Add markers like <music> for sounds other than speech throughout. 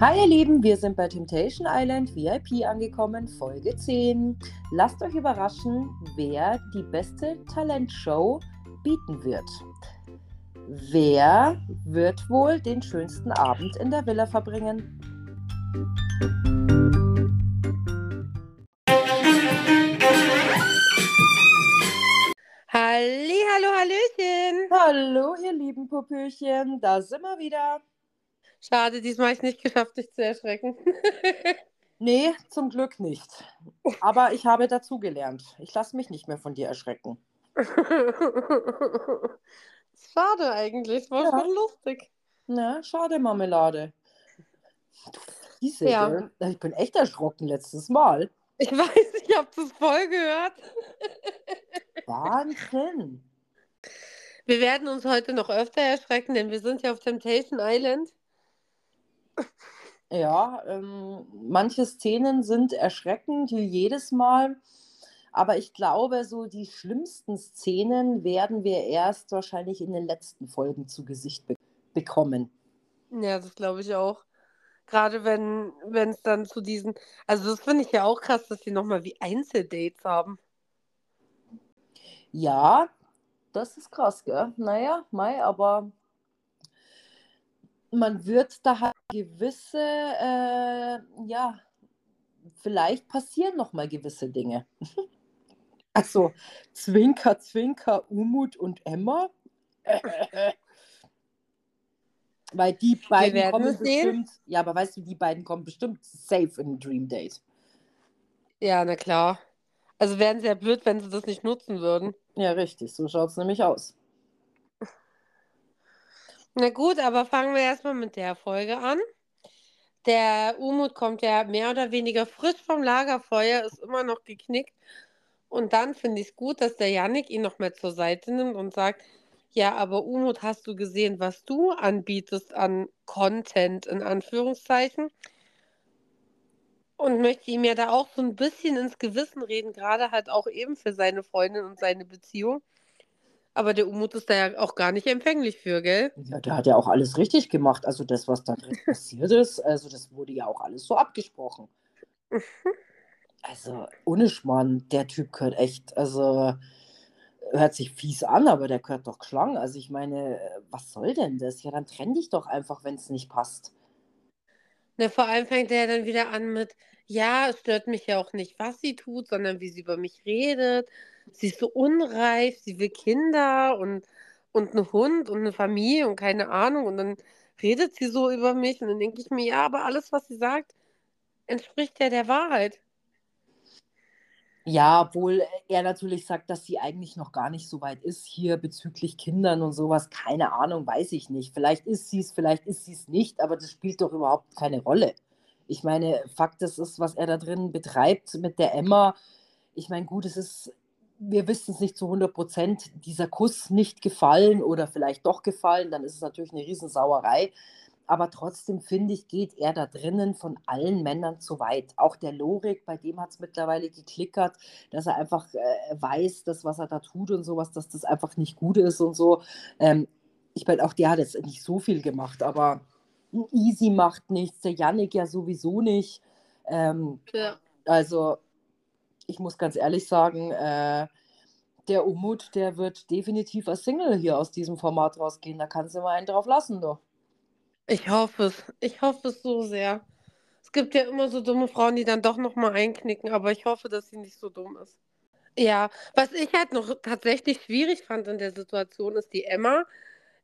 Hi ihr Lieben, wir sind bei Temptation Island VIP angekommen, Folge 10. Lasst euch überraschen, wer die beste Talentshow bieten wird. Wer wird wohl den schönsten Abend in der Villa verbringen? Halli, hallo, hallöchen. Hallo ihr lieben Popöchen, da sind wir wieder. Schade, diesmal habe ich es nicht geschafft, dich zu erschrecken. <laughs> Nee, zum Glück nicht. Aber ich habe dazugelernt. Ich lasse mich nicht mehr von dir erschrecken. <laughs> Schade eigentlich, war Ja. schon lustig. Na, schade, Marmelade. Du Fiese, Ja. Ich bin echt erschrocken letztes Mal. Ich weiß, ich habe das voll gehört. Wahnsinn. Wir werden uns heute noch öfter erschrecken, denn wir sind ja auf Temptation Island. Ja, ähm, manche Szenen sind erschreckend, wie jedes Mal. Aber ich glaube, so die schlimmsten Szenen werden wir erst wahrscheinlich in den letzten Folgen zu Gesicht be bekommen. Ja, das glaube ich auch. Gerade wenn es dann zu diesen, also das finde ich ja auch krass, dass die nochmal wie Einzeldates haben. Ja, das ist krass, gell? Naja, mei, aber man wird da halt gewisse, äh, ja, vielleicht passieren noch mal gewisse Dinge. <laughs> Also, Zwinker, Zwinker, Umut und Emma. <laughs> Weil die beiden kommen bestimmt, ja, aber weißt du, die beiden kommen bestimmt safe in ein Dream Date. Ja, na klar. Also wären sie ja blöd, wenn sie das nicht nutzen würden. Ja, richtig, so schaut es nämlich aus. Na gut, aber fangen wir erstmal mit der Folge an. Der Umut kommt ja mehr oder weniger frisch vom Lagerfeuer, ist immer noch geknickt. Und dann finde ich es gut, dass der Yannick ihn noch mal zur Seite nimmt und sagt, ja, aber Umut, hast du gesehen, was du anbietest an Content in Anführungszeichen? Und möchte ihm ja da auch so ein bisschen ins Gewissen reden, gerade halt auch eben für seine Freundin und seine Beziehung. Aber der Umut ist da ja auch gar nicht empfänglich für, gell? Ja, der hat ja auch alles richtig gemacht. Also das, was da drin <laughs> passiert ist, also das wurde ja auch alles so abgesprochen. <laughs> Also ohne Schmarrn, der Typ gehört echt, also hört sich fies an, aber der gehört doch geschlagen. Also ich meine, was soll denn das? Ja, dann trenn dich doch einfach, wenn es nicht passt. Ne, vor allem fängt er dann wieder an mit, ja, es stört mich ja auch nicht, was sie tut, sondern wie sie über mich redet. Sie ist so unreif, sie will Kinder und, und einen Hund und eine Familie und keine Ahnung. Und dann redet sie so über mich und dann denke ich mir, ja, aber alles, was sie sagt, entspricht ja der Wahrheit. Ja, obwohl er natürlich sagt, dass sie eigentlich noch gar nicht so weit ist hier bezüglich Kindern und sowas. Keine Ahnung, weiß ich nicht. Vielleicht ist sie es, vielleicht ist sie es nicht, aber das spielt doch überhaupt keine Rolle. Ich meine, Fakt ist, was er da drin betreibt mit der Emma. Ich meine, gut, es ist, wir wissen es nicht zu 100 Prozent, dieser Kuss nicht gefallen oder vielleicht doch gefallen, dann ist es natürlich eine Riesensauerei. Aber trotzdem finde ich, geht er da drinnen von allen Männern zu weit. Auch der Lorik, bei dem hat es mittlerweile geklickert, dass er einfach äh, weiß, dass was er da tut und sowas, dass das einfach nicht gut ist und so. Ähm, ich meine, auch der hat jetzt nicht so viel gemacht, aber Easy macht nichts, der Yannick ja sowieso nicht. Ähm, Ja. also, ich muss ganz ehrlich sagen, äh, der Umut, der wird definitiv als Single hier aus diesem Format rausgehen. Da kannst du mal einen drauf lassen, doch. Ich hoffe es. Ich hoffe es so sehr. Es gibt ja immer so dumme Frauen, die dann doch nochmal einknicken, aber ich hoffe, dass sie nicht so dumm ist. Ja, was ich halt noch tatsächlich schwierig fand in der Situation, ist die Emma,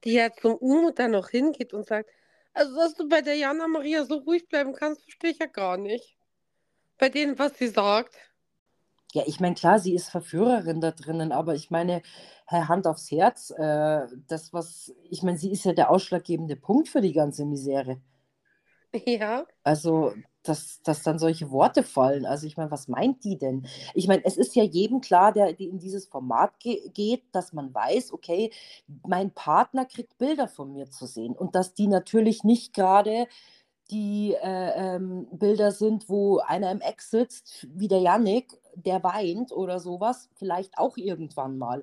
die ja zum Umut dann noch hingeht und sagt, also dass du bei der Jana Maria so ruhig bleiben kannst, verstehe ich ja gar nicht. Bei denen, was sie sagt. Ja, ich meine, klar, sie ist Verführerin da drinnen, aber ich meine, Herr Hand aufs Herz, äh, das, was, ich meine, sie ist ja der ausschlaggebende Punkt für die ganze Misere. Ja. Also, dass, dass dann solche Worte fallen. Also, ich meine, was meint die denn? Ich meine, es ist ja jedem klar, der in dieses Format ge geht, dass man weiß, okay, mein Partner kriegt Bilder von mir zu sehen. Und dass die natürlich nicht gerade die äh, ähm, Bilder sind, wo einer im Eck sitzt, wie der Yannick, der weint oder sowas, vielleicht auch irgendwann mal.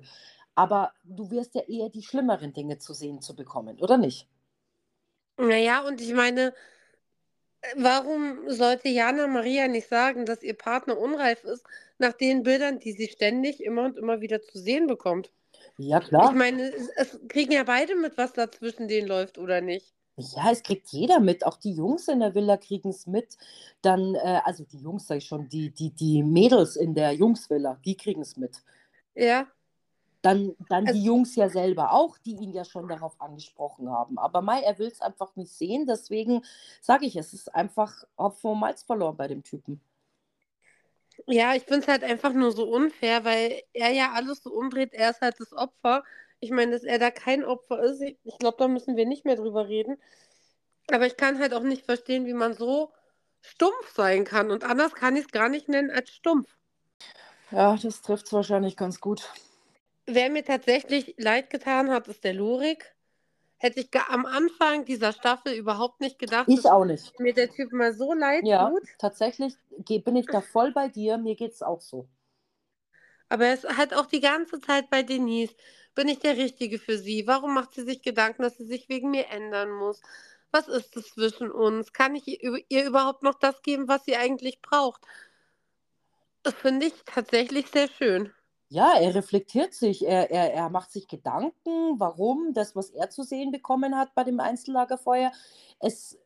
Aber du wirst ja eher die schlimmeren Dinge zu sehen zu bekommen, oder nicht? Naja, und ich meine, warum sollte Jana Maria nicht sagen, dass ihr Partner unreif ist, nach den Bildern, die sie ständig immer und immer wieder zu sehen bekommt? Ja, Ich klar. meine, es, es kriegen ja beide mit, was da zwischen denen läuft, oder nicht? Ja, es kriegt jeder mit. Auch die Jungs in der Villa kriegen es mit. Dann, äh, also die Jungs, sag ich schon, die, die, die Mädels in der Jungsvilla, die kriegen es mit. Ja. Dann, dann Also- die Jungs ja selber auch, die ihn ja schon darauf angesprochen haben. Aber Mai, er will es einfach nicht sehen. Deswegen sage ich, es ist einfach Hopfen und Malz verloren bei dem Typen. Ja, ich finde es halt einfach nur so unfair, weil er ja alles so umdreht, er ist halt das Opfer. Ich meine, dass er da kein Opfer ist, ich, glaube, da müssen wir nicht mehr drüber reden. Aber ich kann halt auch nicht verstehen, wie man so stumpf sein kann. Und anders kann ich es gar nicht nennen als stumpf. Ja, das trifft es wahrscheinlich ganz gut. Wer mir tatsächlich leid getan hat, ist der Lurik. Hätte ich am Anfang dieser Staffel überhaupt nicht gedacht, Ich dass auch nicht. mir der Typ mal so leid Ja, tut. tatsächlich bin ich da voll bei dir. Mir geht es auch so. Aber er ist halt auch die ganze Zeit bei Denise. Bin ich der Richtige für sie? Warum macht sie sich Gedanken, dass sie sich wegen mir ändern muss? Was ist es zwischen uns? Kann ich ihr, überhaupt noch das geben, was sie eigentlich braucht? Das finde ich tatsächlich sehr schön. Ja, er reflektiert sich, er, er, er macht sich Gedanken, warum das, was er zu sehen bekommen hat bei dem Einzellagerfeuer, es,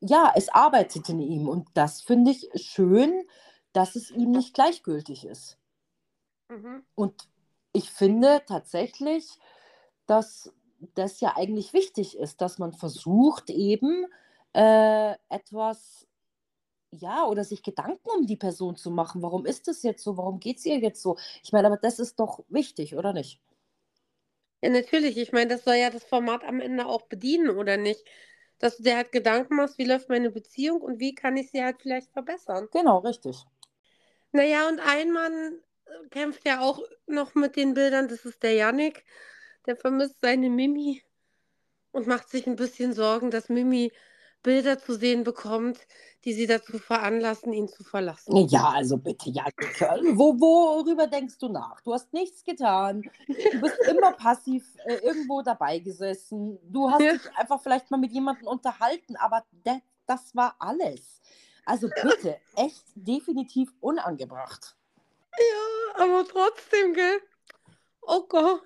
ja, es arbeitet in ihm. Und das finde ich schön, dass es ihm nicht gleichgültig ist. Mhm. Und ich finde tatsächlich, dass das ja eigentlich wichtig ist, dass man versucht, eben äh, etwas, ja, oder sich Gedanken um die Person zu machen. Warum ist das jetzt so? Warum geht es ihr jetzt so? Ich meine, aber das ist doch wichtig, oder nicht? Ja, natürlich. Ich meine, das soll ja das Format am Ende auch bedienen, oder nicht? Dass du dir halt Gedanken machst, wie läuft meine Beziehung und wie kann ich sie halt vielleicht verbessern. Genau, richtig. Naja, und ein Mann kämpft ja auch noch mit den Bildern, das ist der Yannick. Der vermisst seine Mimi und macht sich ein bisschen Sorgen, dass Mimi Bilder zu sehen bekommt, die sie dazu veranlassen, ihn zu verlassen. Ja, also bitte, ja, wo, worüber denkst du nach? Du hast nichts getan. Du bist immer passiv äh, irgendwo dabei gesessen. Du hast Ja. dich einfach vielleicht mal mit jemandem unterhalten, aber das war alles. Also bitte, echt definitiv unangebracht. Aber trotzdem, gell? Oh Gott.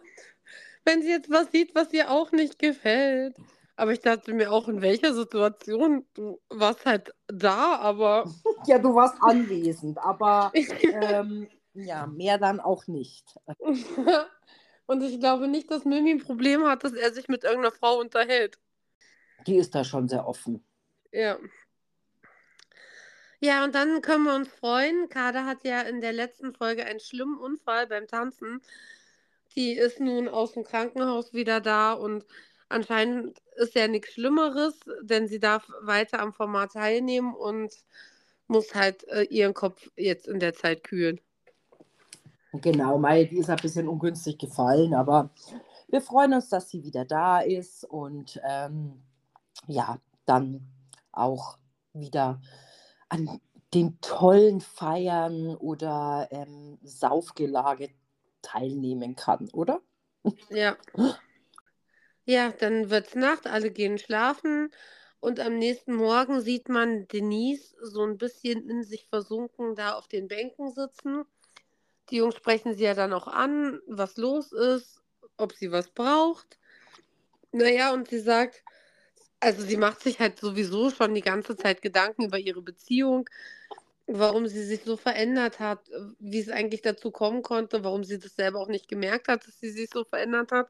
Wenn sie jetzt was sieht, was ihr auch nicht gefällt. Aber ich dachte mir auch, in welcher Situation? Du warst halt da, aber. <laughs> Ja, du warst anwesend, aber <laughs> ähm, ja, mehr dann auch nicht. <laughs> Und ich glaube nicht, dass Mimi ein Problem hat, dass er sich mit irgendeiner Frau unterhält. Die ist da schon sehr offen. Ja. Ja, und dann können wir uns freuen. Kada hat ja in der letzten Folge einen schlimmen Unfall beim Tanzen. Die ist nun aus dem Krankenhaus wieder da und anscheinend ist ja nichts Schlimmeres, denn sie darf weiter am Format teilnehmen und muss halt äh, ihren Kopf jetzt in der Zeit kühlen. Genau, Mai, die ist ein bisschen ungünstig gefallen, aber wir freuen uns, dass sie wieder da ist und ähm, ja, dann auch wieder an den tollen Feiern oder ähm, Saufgelage teilnehmen kann, oder? Ja. Ja, dann wird's Nacht, alle gehen schlafen und am nächsten Morgen sieht man Denise so ein bisschen in sich versunken da auf den Bänken sitzen. Die Jungs sprechen sie ja dann auch an, was los ist, ob sie was braucht. Naja, und sie sagt, also sie macht sich halt sowieso schon die ganze Zeit Gedanken über ihre Beziehung, warum sie sich so verändert hat, wie es eigentlich dazu kommen konnte, warum sie das selber auch nicht gemerkt hat, dass sie sich so verändert hat.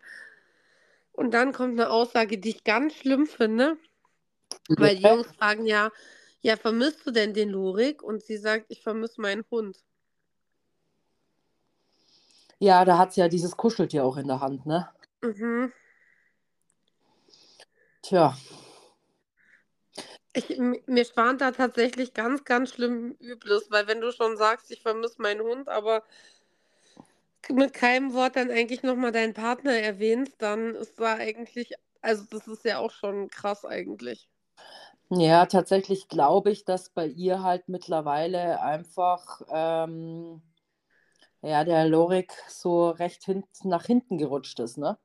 Und dann kommt eine Aussage, die ich ganz schlimm finde, weil die Jungs fragen ja, ja, vermisst du denn den Lurik? Und sie sagt, ich vermisse meinen Hund. Ja, da hat sie ja dieses Kuscheltier auch in der Hand, ne? Mhm. Tja, Ich, mir schwant da tatsächlich ganz, ganz schlimm Übles, weil wenn du schon sagst, ich vermisse meinen Hund, aber mit keinem Wort dann eigentlich nochmal deinen Partner erwähnst, dann ist da eigentlich, also das ist ja auch schon krass eigentlich. ja, tatsächlich glaube ich, dass bei ihr halt mittlerweile einfach ähm, ja, der Lorik so recht hinten nach hinten gerutscht ist, ne?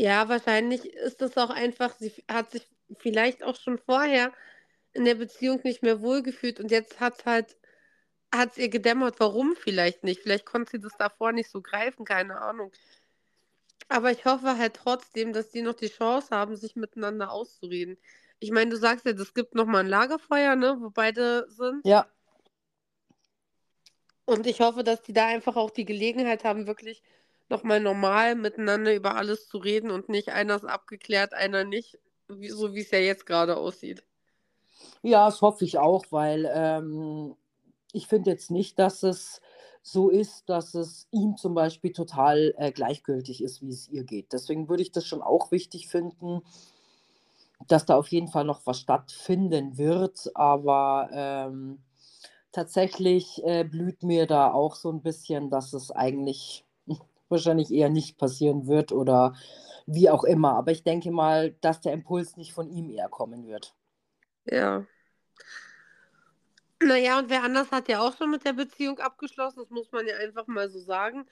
Ja, wahrscheinlich ist es auch einfach, sie hat sich vielleicht auch schon vorher in der Beziehung nicht mehr wohlgefühlt und jetzt hat es halt hat es ihr gedämmert, warum vielleicht nicht. Vielleicht konnte sie das davor nicht so greifen, keine Ahnung. Aber ich hoffe halt trotzdem, dass die noch die Chance haben, sich miteinander auszureden. Ich meine, du sagst ja, es gibt noch mal ein Lagerfeuer, ne, wo beide sind. Ja, Und ich hoffe, dass die da einfach auch die Gelegenheit haben, wirklich noch mal normal miteinander über alles zu reden und nicht einer ist abgeklärt, einer nicht, so wie es ja jetzt gerade aussieht. ja, das hoffe ich auch, weil ähm, ich finde jetzt nicht, dass es so ist, dass es ihm zum Beispiel total äh, gleichgültig ist, wie es ihr geht. Deswegen würde ich das schon auch wichtig finden, dass da auf jeden Fall noch was stattfinden wird. Aber ähm, tatsächlich äh, blüht mir da auch so ein bisschen, dass es eigentlich wahrscheinlich eher nicht passieren wird oder wie auch immer. Aber ich denke mal, dass der Impuls nicht von ihm eher kommen wird. Ja. Naja, und wer anders hat ja auch schon mit der Beziehung abgeschlossen, das muss man ja einfach mal so sagen.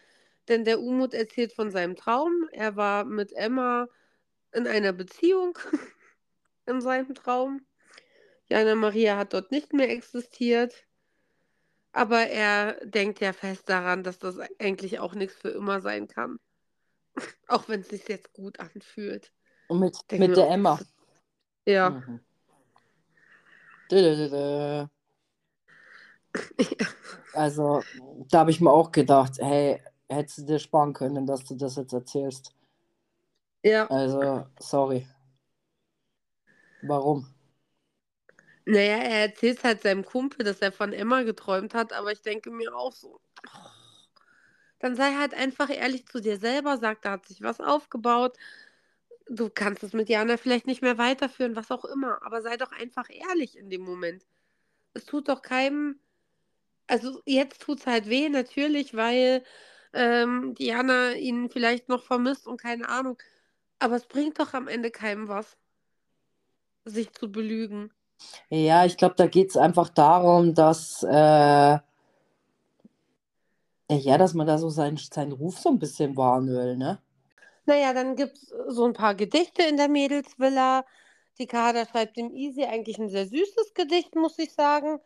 Denn der Umut erzählt von seinem Traum. Er war mit Emma in einer Beziehung <laughs> in seinem Traum. Jana Maria hat dort nicht mehr existiert. Aber er denkt ja fest daran, dass das eigentlich auch nichts für immer sein kann. <laughs> Auch wenn es sich jetzt gut anfühlt. Und mit, Denk mit mir der Emma. Ja. Mhm. Dö-dö-dö-dö. <laughs> Also, da habe ich mir auch gedacht, hey, hättest du dir sparen können, dass du das jetzt erzählst. ja. Also, sorry. Warum? Naja, er erzählt halt seinem Kumpel, dass er von Emma geträumt hat, aber ich denke mir auch so, oh, dann sei halt einfach ehrlich zu dir selber, sag, da hat sich was aufgebaut. Du kannst es mit Jana vielleicht nicht mehr weiterführen, was auch immer, aber sei doch einfach ehrlich in dem Moment. Es tut doch keinem, also jetzt tut es halt weh, natürlich, weil ähm, Diana ihn vielleicht noch vermisst und keine Ahnung. Aber es bringt doch am Ende keinem was, sich zu belügen. Ja, ich glaube, da geht es einfach darum, dass, äh, ja, dass man da so seinen, seinen Ruf so ein bisschen wahren will, ne? Naja, dann gibt es so ein paar Gedichte in der Mädelsvilla. Die Kader schreibt dem Easy eigentlich ein sehr süßes Gedicht, muss ich sagen.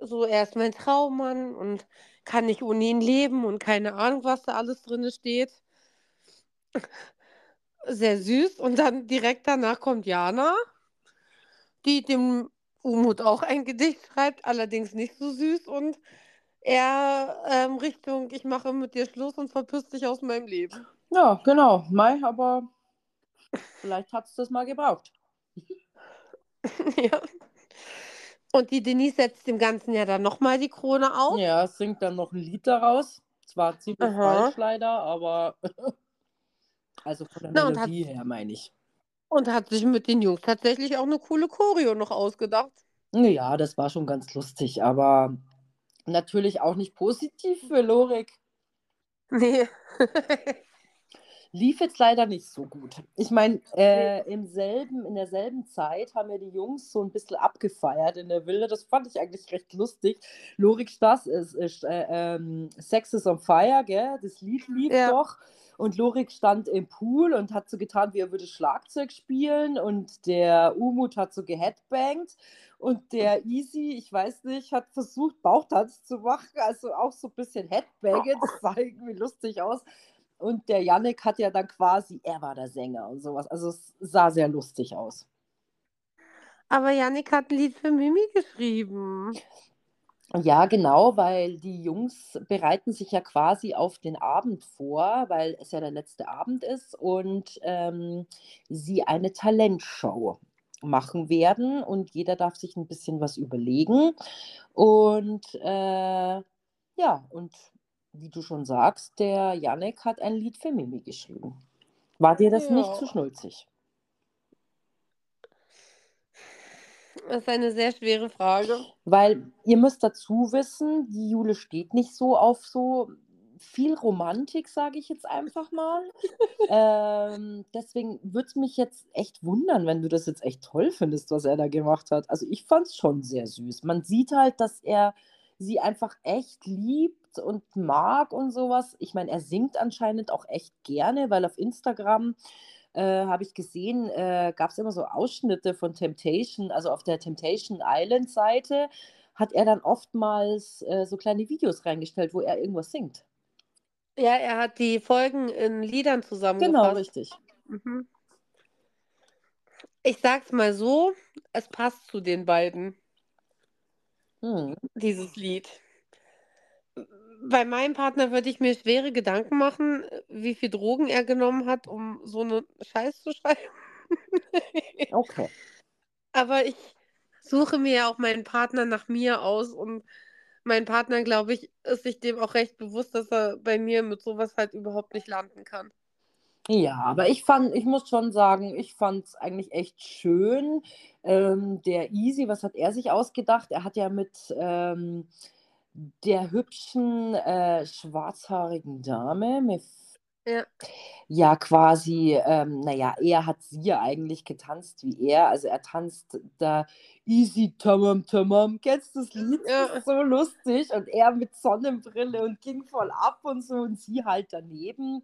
So, er ist mein Traummann und kann nicht ohne ihn leben und keine Ahnung, was da alles drin steht. Sehr süß. Und dann direkt danach kommt Jana, die dem Umut auch ein Gedicht schreibt, allerdings nicht so süß. Und er ähm, Richtung, ich mache mit dir Schluss und verpiss dich aus meinem Leben. Ja, genau. Mai, aber vielleicht hat es das mal gebraucht. <laughs> Ja. Und die Denise setzt dem Ganzen ja dann nochmal die Krone auf. Ja, es singt dann noch ein Lied daraus. Zwar ziemlich Aha. falsch leider, aber <laughs> also von der Na, und hat- Melodie her meine ich. Und hat sich mit den Jungs tatsächlich auch eine coole Choreo noch ausgedacht. Ja, das war schon ganz lustig, aber natürlich auch nicht positiv für Lorik. Nee. Lief jetzt leider nicht so gut. Ich meine, äh, im selben, in derselben Zeit haben ja die Jungs so ein bisschen abgefeiert in der Villa. Das fand ich eigentlich recht lustig. Lorik Stass ist, ist äh, ähm, Sex is on Fire, gell? Das Lied lief Ja. doch. Und Lorik stand im Pool und hat so getan, wie er würde Schlagzeug spielen. Und der Umut hat so geheadbangt. Und der Easy, ich weiß nicht, hat versucht, Bauchtanz zu machen. Also auch so ein bisschen Headbangen. Das sah irgendwie lustig aus. Und der Yannick hat ja dann quasi, er war der Sänger und sowas. Also es sah sehr lustig aus. Aber Yannick hat ein Lied für Mimi geschrieben. Ja, genau, weil die Jungs bereiten sich ja quasi auf den Abend vor, weil es ja der letzte Abend ist und ähm, sie eine Talentshow machen werden und jeder darf sich ein bisschen was überlegen. Und äh, ja, und wie du schon sagst, der Yannick hat ein Lied für Mimi geschrieben. War dir das nicht Ja. zu schnulzig? Das ist eine sehr schwere Frage. Weil ihr müsst dazu wissen, die Jule steht nicht so auf so viel Romantik, sage ich jetzt einfach mal. <laughs> ähm, deswegen würde es mich jetzt echt wundern, wenn du das jetzt echt toll findest, was er da gemacht hat. Also ich fand es schon sehr süß. Man sieht halt, dass er sie einfach echt liebt und mag und sowas. Ich meine, er singt anscheinend auch echt gerne, weil auf Instagram äh, habe ich gesehen, äh, gab es immer so Ausschnitte von Temptation, also auf der Temptation Island Seite hat er dann oftmals äh, so kleine Videos reingestellt, wo er irgendwas singt. Ja, er hat die Folgen in Liedern Genau, zusammengefasst. richtig. Mhm. Ich sag's mal so, es passt zu den beiden, Hm. dieses Lied. Bei meinem Partner würde ich mir schwere Gedanken machen, wie viel Drogen er genommen hat, um so eine Scheiß zu schreiben. Okay. <laughs> Aber ich suche mir ja auch meinen Partner nach mir aus und mein Partner, glaube ich, ist sich dem auch recht bewusst, dass er bei mir mit sowas halt überhaupt nicht landen kann. Ja, aber ich fand, ich muss schon sagen, ich fand es eigentlich echt schön. Ähm, der Easy, was hat er sich ausgedacht? Er hat ja mit ähm, der hübschen äh, schwarzhaarigen Dame, mir f- Ja, ja quasi, ähm, naja, er hat sie ja eigentlich getanzt wie er. Also er tanzt da Easy Tamam Tamam. Kennst du das Lied? Das ja. ist so lustig. Und er mit Sonnenbrille und ging voll ab und so und sie halt daneben.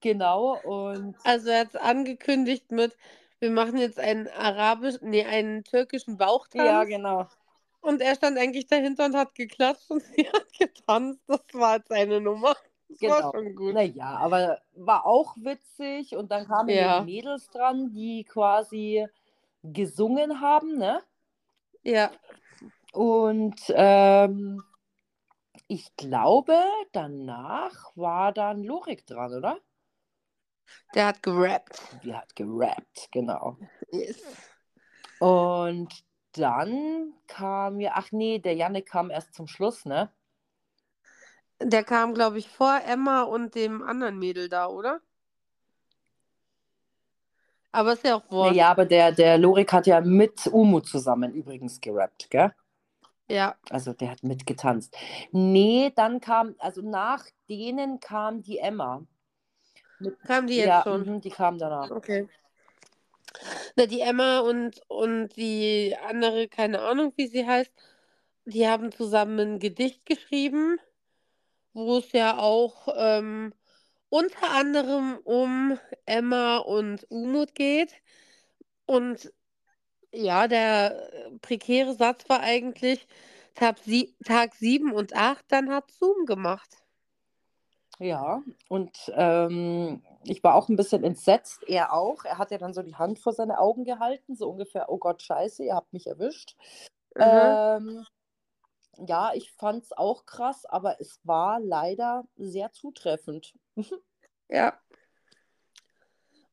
Genau. Und Also er hat es angekündigt mit, wir machen jetzt einen arabisch, nee, einen türkischen ja, Bauchtanz. genau. Und er stand eigentlich dahinter und hat geklatscht und <laughs> sie hat getanzt. Das war jetzt seine Nummer. Das war Genau. schon gut. Naja, aber war auch witzig. Und dann kamen Ja. die Mädels dran, die quasi gesungen haben, ne? Ja, Und ähm, ich glaube, danach war dann Lorik dran, oder? der hat gerappt. Die hat gerappt, genau. Yes. Und dann kam ja, ach nee, der Jannik kam erst zum Schluss, ne? Der kam, glaube ich, vor Emma und dem anderen Mädel da, oder? Aber ist ja auch wurscht. Naja, aber der, der Lorik hat ja mit Umu zusammen übrigens gerappt, gell? Ja, Also der hat mitgetanzt. Nee, dann kam, also nach denen kam die Emma. Mit, kam die jetzt ja, schon. mhm, die kam danach. Okay. Na, die Emma und, und die andere, keine Ahnung, wie sie heißt, die haben zusammen ein Gedicht geschrieben, wo es ja auch ähm, unter anderem um Emma und Umut geht. Und ja, der äh, prekäre Satz war eigentlich Tag, sie Tag 7 und 8, dann hat Zoom gemacht. Ja, und ähm, ich war auch ein bisschen entsetzt, er auch. Er hat ja dann so die Hand vor seine Augen gehalten, so ungefähr, oh Gott, scheiße, ihr habt mich erwischt. Mhm. Ähm, ja, ich fand es auch krass, aber es war leider sehr zutreffend. <laughs> Ja.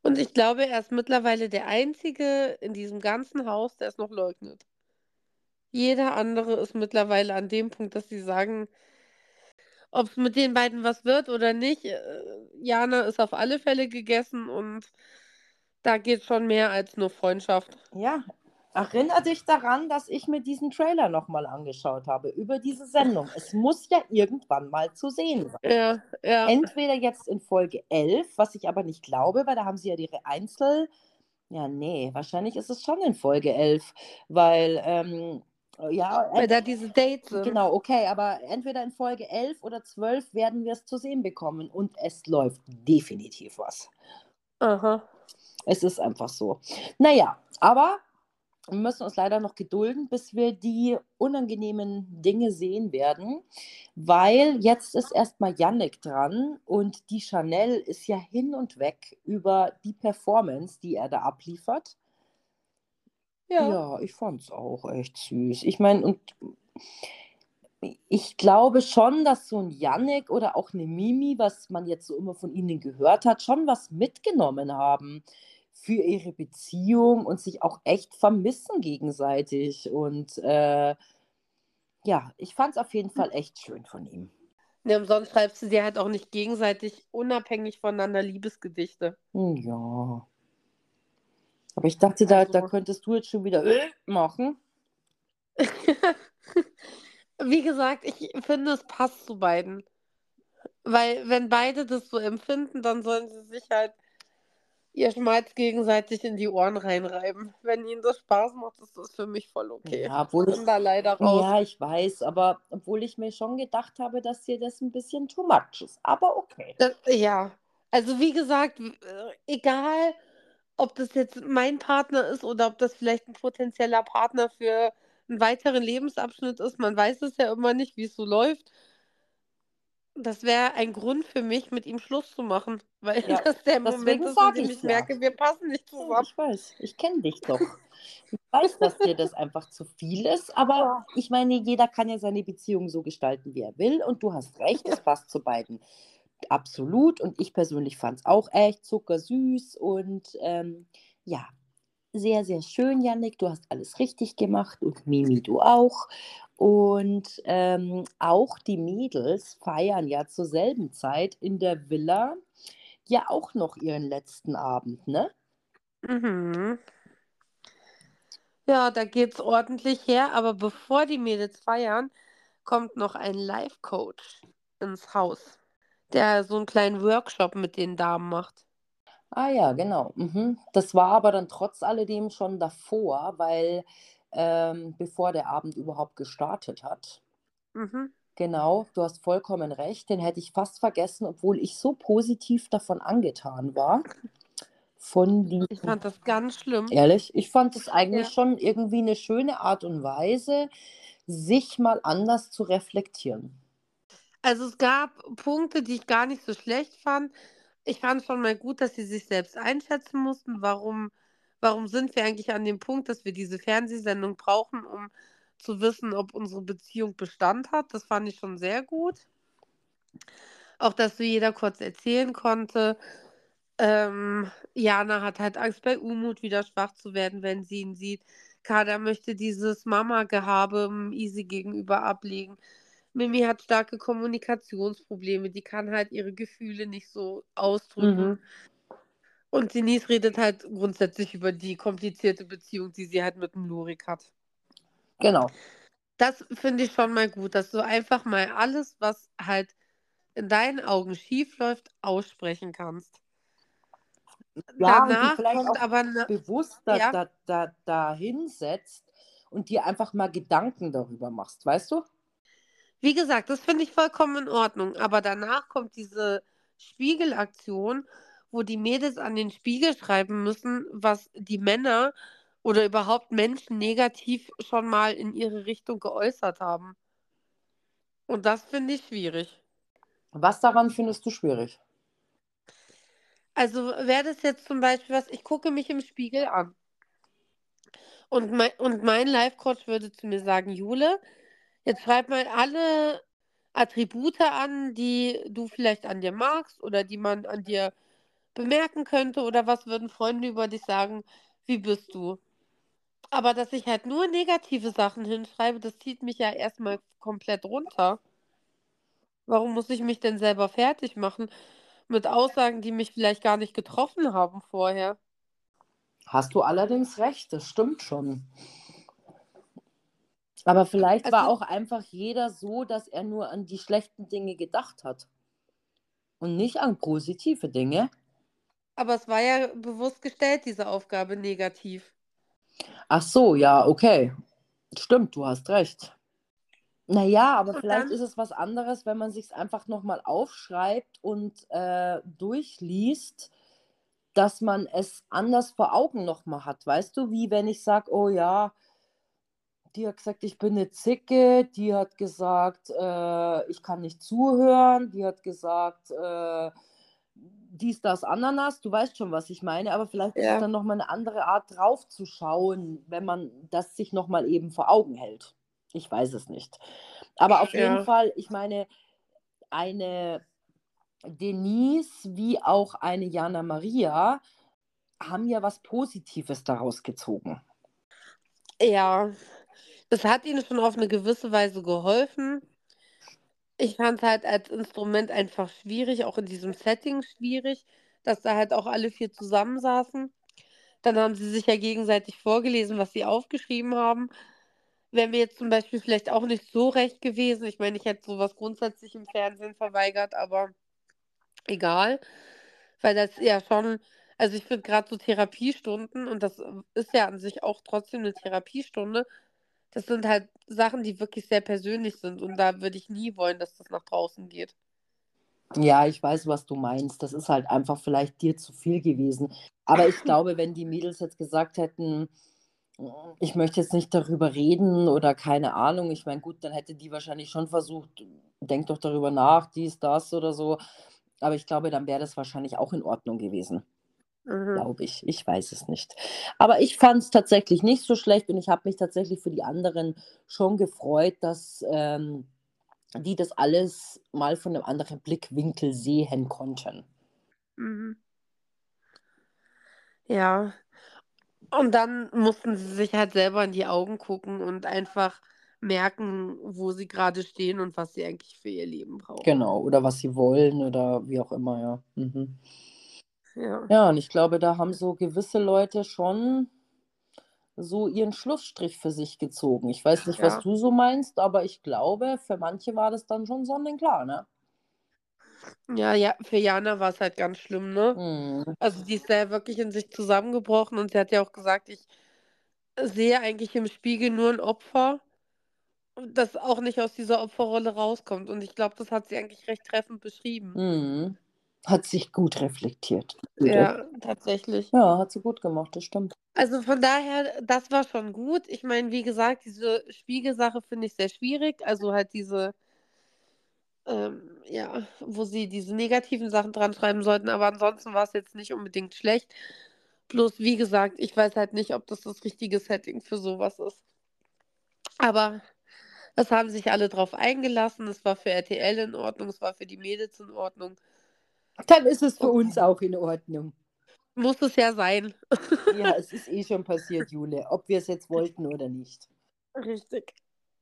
Und ich glaube, er ist mittlerweile der Einzige in diesem ganzen Haus, der es noch leugnet. Jeder andere ist mittlerweile an dem Punkt, dass sie sagen, ob es mit den beiden was wird oder nicht. äh, Jana ist auf alle Fälle gegessen und da geht schon mehr als nur Freundschaft. Ja, erinnere dich daran, dass ich mir diesen Trailer nochmal angeschaut habe über diese Sendung. Es muss ja irgendwann mal zu sehen sein. Ja, ja. Entweder jetzt in Folge 11, was ich aber nicht glaube, weil da haben sie ja ihre Einzel... Ja, nee, wahrscheinlich ist es schon in Folge 11, weil, ähm, ja, Weil da diese Dates sind. genau, okay, aber entweder in Folge 11 oder 12 werden wir es zu sehen bekommen und es läuft definitiv was. Aha. Es ist einfach so. Naja, aber wir müssen uns leider noch gedulden, bis wir die unangenehmen Dinge sehen werden, weil jetzt ist erstmal Yannick dran und die Chanel ist ja hin und weg über die Performance, die er da abliefert. Ja. Ja, ich fand's auch echt süß. Ich meine, und ich glaube schon, dass so ein Yannick oder auch eine Mimi, was man jetzt so immer von ihnen gehört hat, schon was mitgenommen haben für ihre Beziehung und sich auch echt vermissen gegenseitig. Und äh, ja, ich fand es auf jeden Fall echt schön von ihm. Ne, umsonst schreibst du dir halt auch nicht gegenseitig unabhängig voneinander Liebesgedichte. Hm, Ja. Aber ich dachte, da, da Also- könntest du jetzt schon wieder äh, machen. <laughs> Wie gesagt, ich finde, es passt zu beiden. Weil, wenn beide das so empfinden, dann sollen sie sich halt ihr Schmalz gegenseitig in die Ohren reinreiben. Wenn ihnen das Spaß macht, ist das für mich voll okay. Ja, obwohl Ich da leider raus. ja, ich weiß, aber obwohl ich mir schon gedacht habe, dass dir das ein bisschen too much ist. Aber okay. Das, ja, also wie gesagt, äh, egal ob das jetzt mein Partner ist oder ob das vielleicht ein potenzieller Partner für einen weiteren Lebensabschnitt ist. Man weiß es ja immer nicht, wie es so läuft. Das wäre ein Grund für mich, mit ihm Schluss zu machen, weil Ja, <laughs> das der Moment ist, in dem ich ja. merke, wir passen nicht zusammen. ich weiß, ich kenne dich doch. Ich weiß, dass dir das einfach zu viel ist, aber ich meine, jeder kann ja seine Beziehung so gestalten, wie er will. Und du hast recht, es passt zu beiden. Absolut. Und ich persönlich fand es auch echt zuckersüß und ähm, ja, sehr, sehr schön, Yannick. Du hast alles richtig gemacht und Mimi, du auch. Und ähm, auch die Mädels feiern ja zur selben Zeit in der Villa ja auch noch ihren letzten Abend, ne? Mhm. Ja, da geht's ordentlich her, aber bevor die Mädels feiern, kommt noch ein Life-Coach ins Haus, der so einen kleinen Workshop mit den Damen macht. Ah ja, genau. Mhm. Das war aber dann trotz alledem schon davor, weil ähm, bevor der Abend überhaupt gestartet hat. Mhm. Genau, du hast vollkommen recht. Den hätte ich fast vergessen, obwohl ich so positiv davon angetan war. Von Ich diesem, fand das ganz schlimm. ehrlich, ich fand es eigentlich Ja. schon irgendwie eine schöne Art und Weise, sich mal anders zu reflektieren. Also es gab Punkte, die ich gar nicht so schlecht fand. Ich fand schon mal gut, dass sie sich selbst einschätzen mussten. Warum, warum sind wir eigentlich an dem Punkt, dass wir diese Fernsehsendung brauchen, um zu wissen, ob unsere Beziehung Bestand hat? Das fand ich schon sehr gut. Auch, dass so jeder kurz erzählen konnte. Ähm, Jana hat halt Angst, bei Umut wieder schwach zu werden, wenn sie ihn sieht. Kada möchte dieses Mama-Gehabe Easy gegenüber ablegen. Mimi hat starke Kommunikationsprobleme, die kann halt ihre Gefühle nicht so ausdrücken. Mhm. Und Denise redet halt grundsätzlich über die komplizierte Beziehung, die sie halt mit dem Lurik hat. Genau. Das finde ich schon mal gut, dass du einfach mal alles, was halt in deinen Augen schief läuft, aussprechen kannst. Ja, Danach vielleicht kommt auch aber ne, bewusst da, ja. da, da, da hinsetzt und dir einfach mal Gedanken darüber machst, weißt du? Wie gesagt, das finde ich vollkommen in Ordnung. Aber danach kommt diese Spiegelaktion, wo die Mädels an den Spiegel schreiben müssen, was die Männer oder überhaupt Menschen negativ schon mal in ihre Richtung geäußert haben. Und das finde ich schwierig. Was daran findest du schwierig? Also wäre das jetzt zum Beispiel was, ich gucke mich im Spiegel an. Und mein, und mein Life-Coach würde zu mir sagen, Jule, jetzt schreib mal alle Attribute an, die du vielleicht an dir magst oder die man an dir bemerken könnte oder was würden Freunde über dich sagen, wie bist du? Aber dass ich halt nur negative Sachen hinschreibe, das zieht mich ja erstmal komplett runter. Warum muss ich mich denn selber fertig machen mit Aussagen, die mich vielleicht gar nicht getroffen haben vorher? Hast du allerdings recht, das stimmt schon. Aber vielleicht war Also- auch einfach jeder so, dass er nur an die schlechten Dinge gedacht hat und nicht an positive Dinge. Aber es war ja bewusst gestellt, diese Aufgabe negativ. Ach so, ja, okay. Stimmt, du hast recht. Naja, aber vielleicht ist es was anderes, wenn man sich es einfach nochmal aufschreibt und äh, durchliest, dass man es anders vor Augen nochmal hat. Weißt du, wie wenn ich sage, oh ja, die hat gesagt, ich bin eine Zicke, die hat gesagt, äh, ich kann nicht zuhören, die hat gesagt, äh, dies, das, Ananas, du weißt schon, was ich meine, aber vielleicht ist Ja. es dann nochmal eine andere Art drauf zu schauen, wenn man das sich nochmal eben vor Augen hält. Ich weiß es nicht. Aber auf jeden Ja. Fall, ich meine, eine Denise wie auch eine Jana Maria haben ja was Positives daraus gezogen. Ja, es hat ihnen schon auf eine gewisse Weise geholfen. Ich fand es halt als Instrument einfach schwierig, auch in diesem Setting schwierig, dass da halt auch alle vier zusammensaßen. Dann haben sie sich ja gegenseitig vorgelesen, was sie aufgeschrieben haben. Wäre mir jetzt zum Beispiel vielleicht auch nicht so recht gewesen. Ich meine, ich hätte sowas grundsätzlich im Fernsehen verweigert, aber egal. Weil das ja schon, also ich finde gerade so Therapiestunden, und das ist ja an sich auch trotzdem eine Therapiestunde, das sind halt Sachen, die wirklich sehr persönlich sind. Und da würde ich nie wollen, dass das nach draußen geht. Ja, ich weiß, was du meinst. Das ist halt einfach vielleicht dir zu viel gewesen. Aber ich <laughs> glaube, wenn die Mädels jetzt gesagt hätten, ich möchte jetzt nicht darüber reden oder keine Ahnung, ich meine, gut, dann hätte die wahrscheinlich schon versucht, denk doch darüber nach, dies, das oder so. Aber ich glaube, dann wäre das wahrscheinlich auch in Ordnung gewesen. Mhm. Glaube ich. Ich weiß es nicht. Aber ich fand es tatsächlich nicht so schlecht und ich habe mich tatsächlich für die anderen schon gefreut, dass ähm, die das alles mal von einem anderen Blickwinkel sehen konnten. Mhm. Ja. Und dann mussten sie sich halt selber in die Augen gucken und einfach merken, wo sie gerade stehen und was sie eigentlich für ihr Leben brauchen. Genau, oder was sie wollen oder wie auch immer, ja. Mhm. Ja. Ja, und ich glaube, da haben so gewisse Leute schon so ihren Schlussstrich für sich gezogen. Ich weiß nicht, was Ja. du so meinst, aber ich glaube, für manche war das dann schon sonnenklar, ne? Ja, ja, für Jana war es halt ganz schlimm, ne? Mhm. Also die ist ja wirklich in sich zusammengebrochen und sie hat ja auch gesagt, ich sehe eigentlich im Spiegel nur ein Opfer, das auch nicht aus dieser Opferrolle rauskommt. Und ich glaube, das hat sie eigentlich recht treffend beschrieben. Mhm. Hat sich gut reflektiert. Ja, tatsächlich. Ja, hat sie gut gemacht, das stimmt. Also von daher, das war schon gut. Ich meine, wie gesagt, diese Spiegelsache finde ich sehr schwierig. Also halt diese, ähm, ja, wo sie diese negativen Sachen dran schreiben sollten. Aber ansonsten war es jetzt nicht unbedingt schlecht. Bloß, wie gesagt, ich weiß halt nicht, ob das das richtige Setting für sowas ist. Aber es haben sich alle drauf eingelassen. Es war für RTL in Ordnung, es war für die Mädels in Ordnung. Dann ist es für Okay. uns auch in Ordnung. Muss es ja sein. <laughs> Ja, es ist eh schon passiert, Jule, ob wir es jetzt wollten oder nicht. Richtig.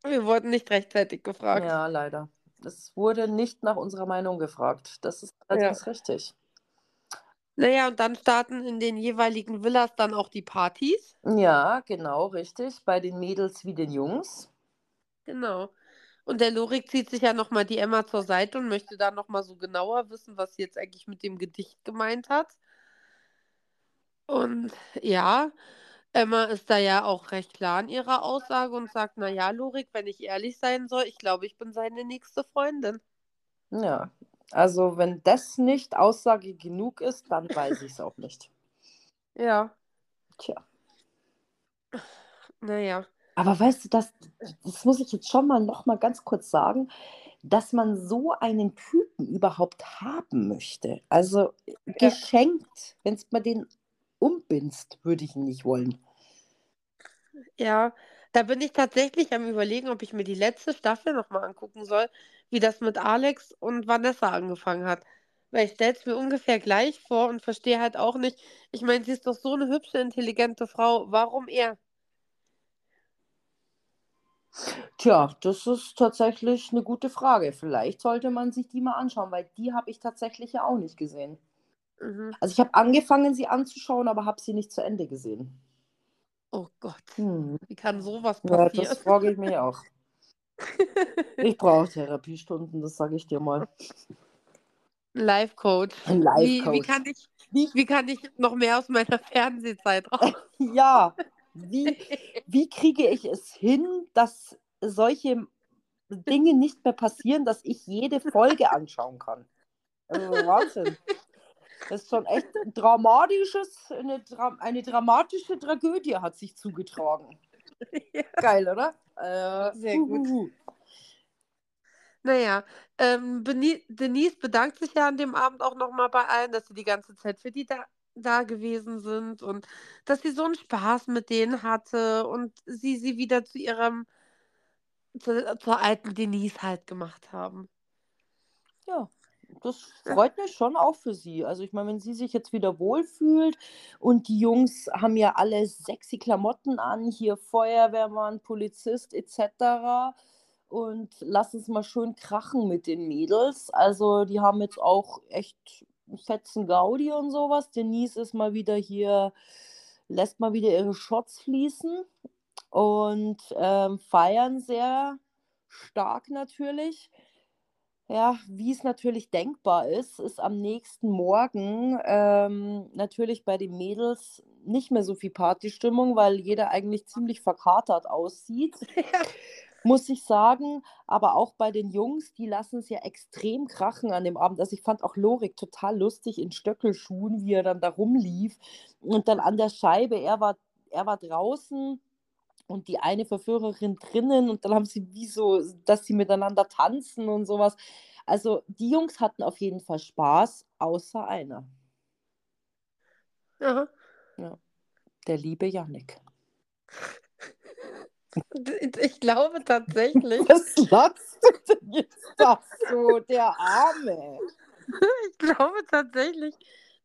Wir wurden nicht rechtzeitig gefragt. Ja, leider. Es wurde nicht nach unserer Meinung gefragt. Das ist allerdings richtig. Naja, und dann starten in den jeweiligen Villas dann auch die Partys. Ja, genau, richtig. Bei den Mädels wie den Jungs. Genau. Und der Lorik zieht sich ja nochmal die Emma zur Seite und möchte da nochmal so genauer wissen, was sie jetzt eigentlich mit dem Gedicht gemeint hat. Und ja, Emma ist da ja auch recht klar in ihrer Aussage und sagt, naja, Lorik, wenn ich ehrlich sein soll, ich glaube, ich bin seine nächste Freundin. Ja, also wenn das nicht Aussage genug ist, dann weiß ich es auch nicht. Ja, Tja. naja. Aber weißt du, das, das muss ich jetzt schon mal noch mal ganz kurz sagen, dass man so einen Typen überhaupt haben möchte. Also geschenkt, wenn es mal den umbindst, würde ich ihn nicht wollen. Ja, da bin ich tatsächlich am Überlegen, ob ich mir die letzte Staffel nochmal angucken soll, wie das mit Alex und Vanessa angefangen hat. Weil ich stelle es mir ungefähr gleich vor und verstehe halt auch nicht. Ich meine, sie ist doch so eine hübsche, intelligente Frau. Warum er? Tja, das ist tatsächlich eine gute Frage. Vielleicht sollte man sich die mal anschauen, weil die habe ich tatsächlich ja auch nicht gesehen. Mhm. Also ich habe angefangen, sie anzuschauen, aber habe sie nicht zu Ende gesehen. Oh Gott, Hm. wie kann sowas Ja, passieren? das frage ich mich auch. <laughs> Ich brauche Therapiestunden, das sage ich dir mal. Ein Life-Coach. Ein Wie, wie, Life-Coach. kann ich, Wie, wie kann ich noch mehr aus meiner Fernsehzeit raus? <laughs> ja, wie, <laughs> wie kriege ich es hin, dass solche Dinge nicht mehr passieren, dass ich jede Folge anschauen kann? Also Wahnsinn. Das ist schon echt ein dramatisches, eine, eine dramatische Tragödie hat sich zugetragen. Ja. Geil, oder? Äh, Sehr gut. huhuhu. Naja, ähm, Denise bedankt sich ja an dem Abend auch nochmal bei allen, dass sie die ganze Zeit für die da, da gewesen sind und dass sie so einen Spaß mit denen hatte und sie sie wieder zu ihrem, zu, zur alten Denise halt gemacht haben. Ja, das freut mich schon auch für sie. Also ich meine, wenn sie sich jetzt wieder wohlfühlt und die Jungs haben ja alle sexy Klamotten an, hier Feuerwehrmann, Polizist etc. Und lass uns mal schön krachen mit den Mädels. Also die haben jetzt auch echt fetzen Gaudi und sowas. Denise ist mal wieder hier, lässt mal wieder ihre Shots fließen und ähm, feiern sehr stark natürlich. Ja, wie es natürlich denkbar ist, ist am nächsten Morgen ähm, natürlich bei den Mädels nicht mehr so viel Partystimmung, weil jeder eigentlich ziemlich verkatert aussieht. <laughs> Ja. Muss ich sagen. Aber auch bei den Jungs, die lassen es ja extrem krachen an dem Abend. Also ich fand auch Lorik total lustig in Stöckelschuhen, wie er dann da rumlief und dann an der Scheibe. Er war, er war draußen und die eine Verführerin drinnen und dann haben sie wie so, dass sie miteinander tanzen und sowas. Also die Jungs hatten auf jeden Fall Spaß, außer einer. Aha. Ja. Der liebe Yannick. <laughs> Ich glaube tatsächlich. Was lachst du denn jetzt da so, der Arme? <laughs> Ich glaube tatsächlich,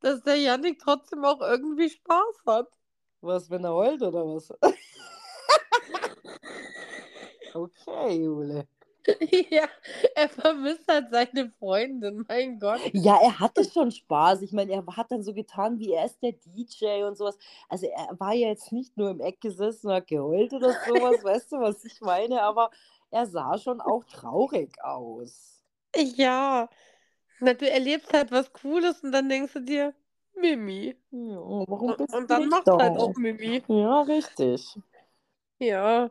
dass der Yannick trotzdem auch irgendwie Spaß hat. Was, wenn er heult oder was? <laughs> okay, Jule. <laughs> Ja, er vermisst halt seine Freundin, mein Gott. Ja, er hatte schon Spaß. Ich meine, er hat dann so getan, wie er ist der DJ und sowas. Also er war ja jetzt nicht nur im Eck gesessen und hat geheult oder sowas, <laughs> weißt du, was ich meine? Aber er sah schon auch traurig aus. Ja, na, du erlebst halt was Cooles und dann denkst du dir, Mimi. Ja, warum Und, bist und du dann macht da? halt auch Mimi. Ja, richtig. Ja.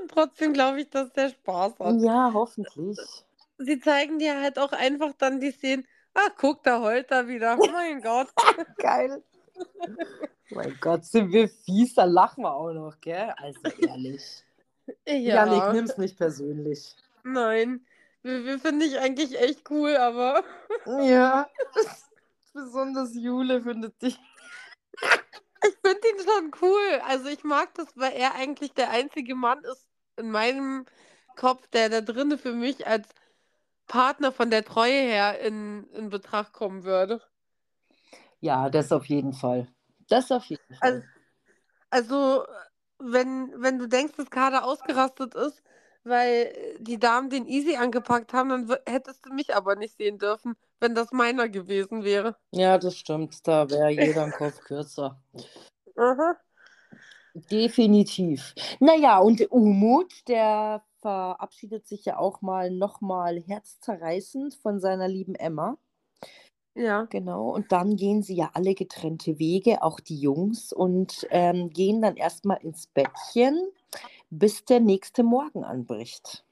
Und trotzdem glaube ich, dass der Spaß hat. Ja, hoffentlich. Sie zeigen dir halt auch einfach dann die Szenen. Ach, guck, da heult er wieder. Mein Gott. <laughs> Geil. mein Gott, sind wir fies, da lachen wir auch noch, gell? Also ehrlich. Ja. Janik, nimm's nicht persönlich. Nein. Wir, wir finde ich eigentlich echt cool, aber Ja. <laughs> Besonders Jule findet dich. Ich finde ihn schon cool. Also ich mag das, weil er eigentlich der einzige Mann ist in meinem Kopf, der da drinne für mich als Partner von der Treue her in, in Betracht kommen würde. Ja, das auf jeden Fall. Das auf jeden Fall. Also, also wenn, wenn du denkst, dass Kader ausgerastet ist, weil die Damen den Easy angepackt haben, dann hättest du mich aber nicht sehen dürfen, wenn das meiner gewesen wäre. Ja, das stimmt. Da wäre jeder ein Kopf kürzer. Aha. Definitiv. Naja, und Umut, der verabschiedet sich ja auch mal nochmal herzzerreißend von seiner lieben Emma. Ja. Genau, und dann gehen sie ja alle getrennte Wege, auch die Jungs, und ähm, gehen dann erstmal ins Bettchen, bis der nächste Morgen anbricht.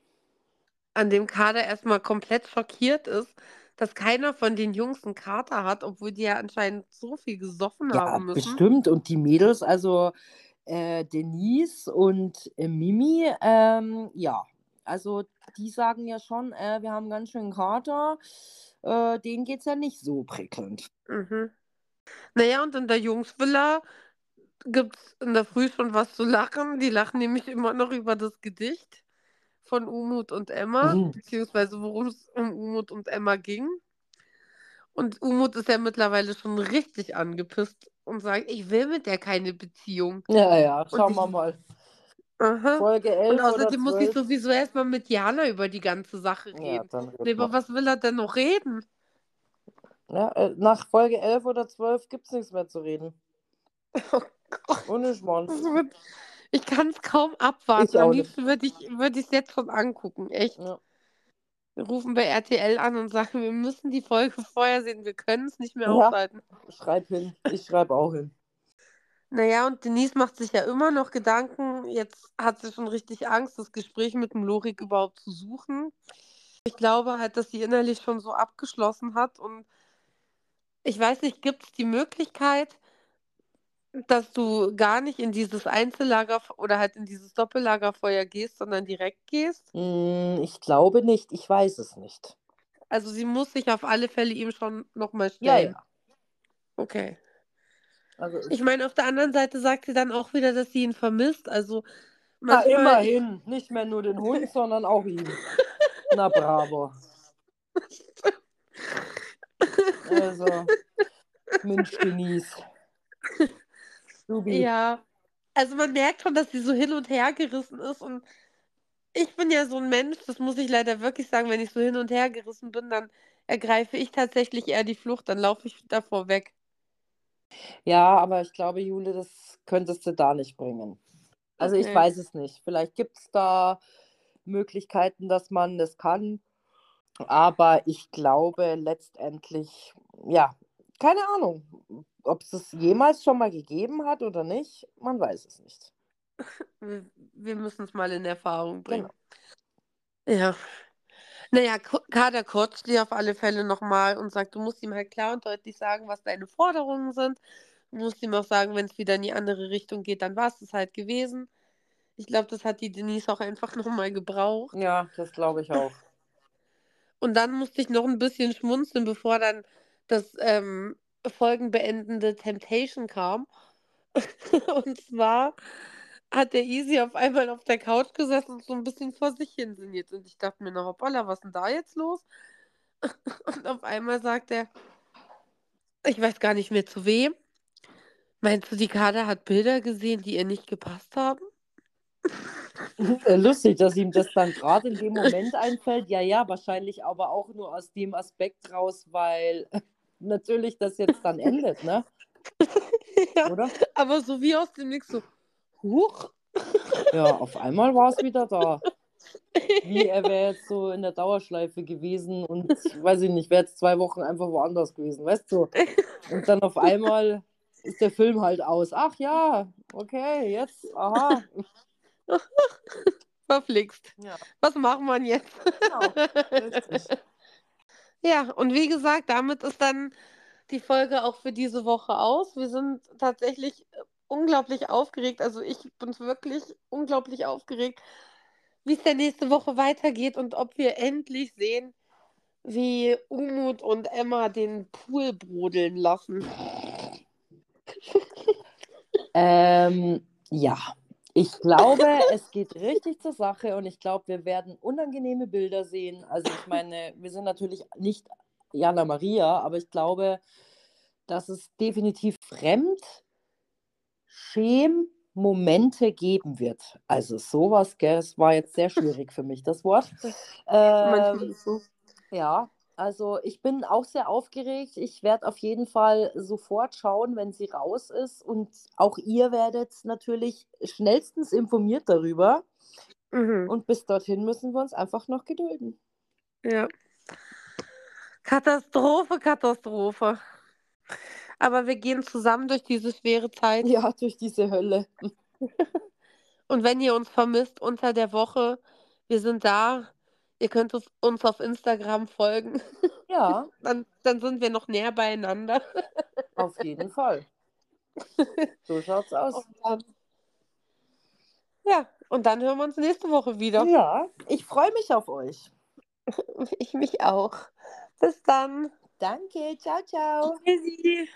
An dem Kader erstmal komplett schockiert ist, dass keiner von den Jungs einen Kater hat, obwohl die ja anscheinend so viel gesoffen Ja, haben müssen. bestimmt. Und die Mädels, also äh, Denise und äh, Mimi, ähm, ja, also die sagen ja schon, äh, wir haben ganz schön Kater. Äh, denen geht es ja nicht so prickelnd. Mhm. Naja, und in der Jungsvilla gibt es in der Früh schon was zu lachen. Die lachen nämlich immer noch über das Gedicht von Umut und Emma, Mhm. beziehungsweise worum es um Umut und Emma ging. Und Umut ist ja mittlerweile schon richtig angepisst und sagt, ich will mit der keine Beziehung. Ja, ja, schauen wir mal. Aha. Folge 11 Und außerdem muss ich 12. sowieso erstmal mit Jana über die ganze Sache Ja, reden. red Nee, mal. über was will er denn noch reden? Ja, äh, nach Folge 11 oder 12 gibt es nichts mehr zu reden. <laughs> Oh Gott. Ohne. Das wird- Ich kann es kaum abwarten. Am liebsten würde ich es würd jetzt schon angucken. Echt. Ja. Wir rufen bei RTL an und sagen, wir müssen die Folge <laughs> vorher sehen. Wir können es nicht mehr Ja. aushalten. Schreib hin. Ich schreibe auch hin. Naja, und Denise macht sich ja immer noch Gedanken. Jetzt hat sie schon richtig Angst, das Gespräch mit dem Lorik überhaupt zu suchen. Ich glaube halt, dass sie innerlich schon so abgeschlossen hat. Und ich weiß nicht, gibt es die Möglichkeit, dass du gar nicht in dieses Einzellager oder halt in dieses Doppellagerfeuer gehst, sondern direkt gehst? Hm, ich glaube nicht. Ich weiß es nicht. Also sie muss sich auf alle Fälle ihm schon nochmal Ja, stellen. ja. Okay. Also ich, meine, auf der anderen Seite sagt sie dann auch wieder, dass sie ihn vermisst. Also Na, immerhin. Nicht mehr nur den Hund, <laughs> sondern auch ihn. Na bravo. Also, Mensch, Denise. <laughs> Subi. Ja, also man merkt schon, dass sie so hin und her gerissen ist. Und ich bin ja so ein Mensch, das muss ich leider wirklich sagen, wenn ich so hin und her gerissen bin, dann ergreife ich tatsächlich eher die Flucht, dann laufe ich davor weg. Ja, aber ich glaube, Jule, das könntest du da nicht bringen. Also ich Okay. weiß es nicht. Vielleicht gibt es da Möglichkeiten, dass man das kann. Aber ich glaube letztendlich, ja, keine Ahnung, ob es es jemals schon mal gegeben hat oder nicht, man weiß es nicht. <laughs> Wir, müssen es mal in Erfahrung bringen. Genau. Ja. Naja, Kader kotzt dir auf alle Fälle nochmal und sagt, du musst ihm halt klar und deutlich sagen, was deine Forderungen sind. Du musst ihm auch sagen, wenn es wieder in die andere Richtung geht, dann war es das halt gewesen. Ich glaube, das hat die Denise auch einfach nochmal gebraucht. Ja, das glaube ich auch. <laughs> Und dann musste ich noch ein bisschen schmunzeln, bevor dann das ähm, folgenbeendende Temptation kam. <laughs> Und zwar hat der Easy auf einmal auf der Couch gesessen und so ein bisschen vor sich hin sinniert. Und ich dachte mir, na hoppala, was ist denn da jetzt los? <laughs> Und auf einmal sagt er, ich weiß gar nicht mehr zu wem. Meinst du, die Kader hat Bilder gesehen, die ihr nicht gepasst haben? <laughs> Lustig, dass ihm das dann gerade in dem Moment einfällt. Ja, ja, wahrscheinlich aber auch nur aus dem Aspekt raus, weil natürlich das jetzt dann endet, ne? <laughs> ja, Oder? aber so wie aus dem Nix so, huch. <laughs> Ja, auf einmal war es wieder da. <laughs> Wie er wäre jetzt so in der Dauerschleife gewesen und weiß ich nicht, wäre jetzt zwei Wochen einfach woanders gewesen, weißt du? Und dann auf einmal ist der Film halt aus. Ach ja, okay, jetzt, aha. Verflixt. Ja, Was machen wir jetzt? genau. Richtig. Ja, und wie gesagt, damit ist dann die Folge auch für diese Woche aus. Wir sind tatsächlich äh, unglaublich aufgeregt. Also ich bin wirklich unglaublich aufgeregt, wie es der nächste Woche weitergeht und ob wir endlich sehen, wie Umut und Emma den Pool brodeln lassen. Ähm, ja, ich glaube, <laughs> es geht richtig zur Sache und ich glaube, wir werden unangenehme Bilder sehen. Also ich meine, wir sind natürlich nicht Jana Maria, aber ich glaube, dass es definitiv Fremdschäm-Momente geben wird. Also sowas, gell, es war jetzt sehr schwierig für mich, das Wort. Manchmal Ähm, ist so. ja, also ich bin auch sehr aufgeregt. Ich werde auf jeden Fall sofort schauen, wenn sie raus ist. Und auch ihr werdet natürlich schnellstens informiert darüber. Mhm. Und bis dorthin müssen wir uns einfach noch gedulden. Ja. Katastrophe, Katastrophe. Aber wir gehen zusammen durch diese schwere Zeit. Ja, durch diese Hölle. <laughs> Und wenn ihr uns vermisst unter der Woche, wir sind da. Ihr könnt uns- auf Instagram folgen. Ja, <laughs> Dann, dann sind wir noch näher beieinander. auf jeden Fall. <laughs> So schaut's aus. Und dann, ja, und dann hören wir uns nächste Woche wieder. Ja, ich freue mich auf euch. <laughs> Ich mich auch. Bis dann. Danke, ciao, ciao. Tschüssi.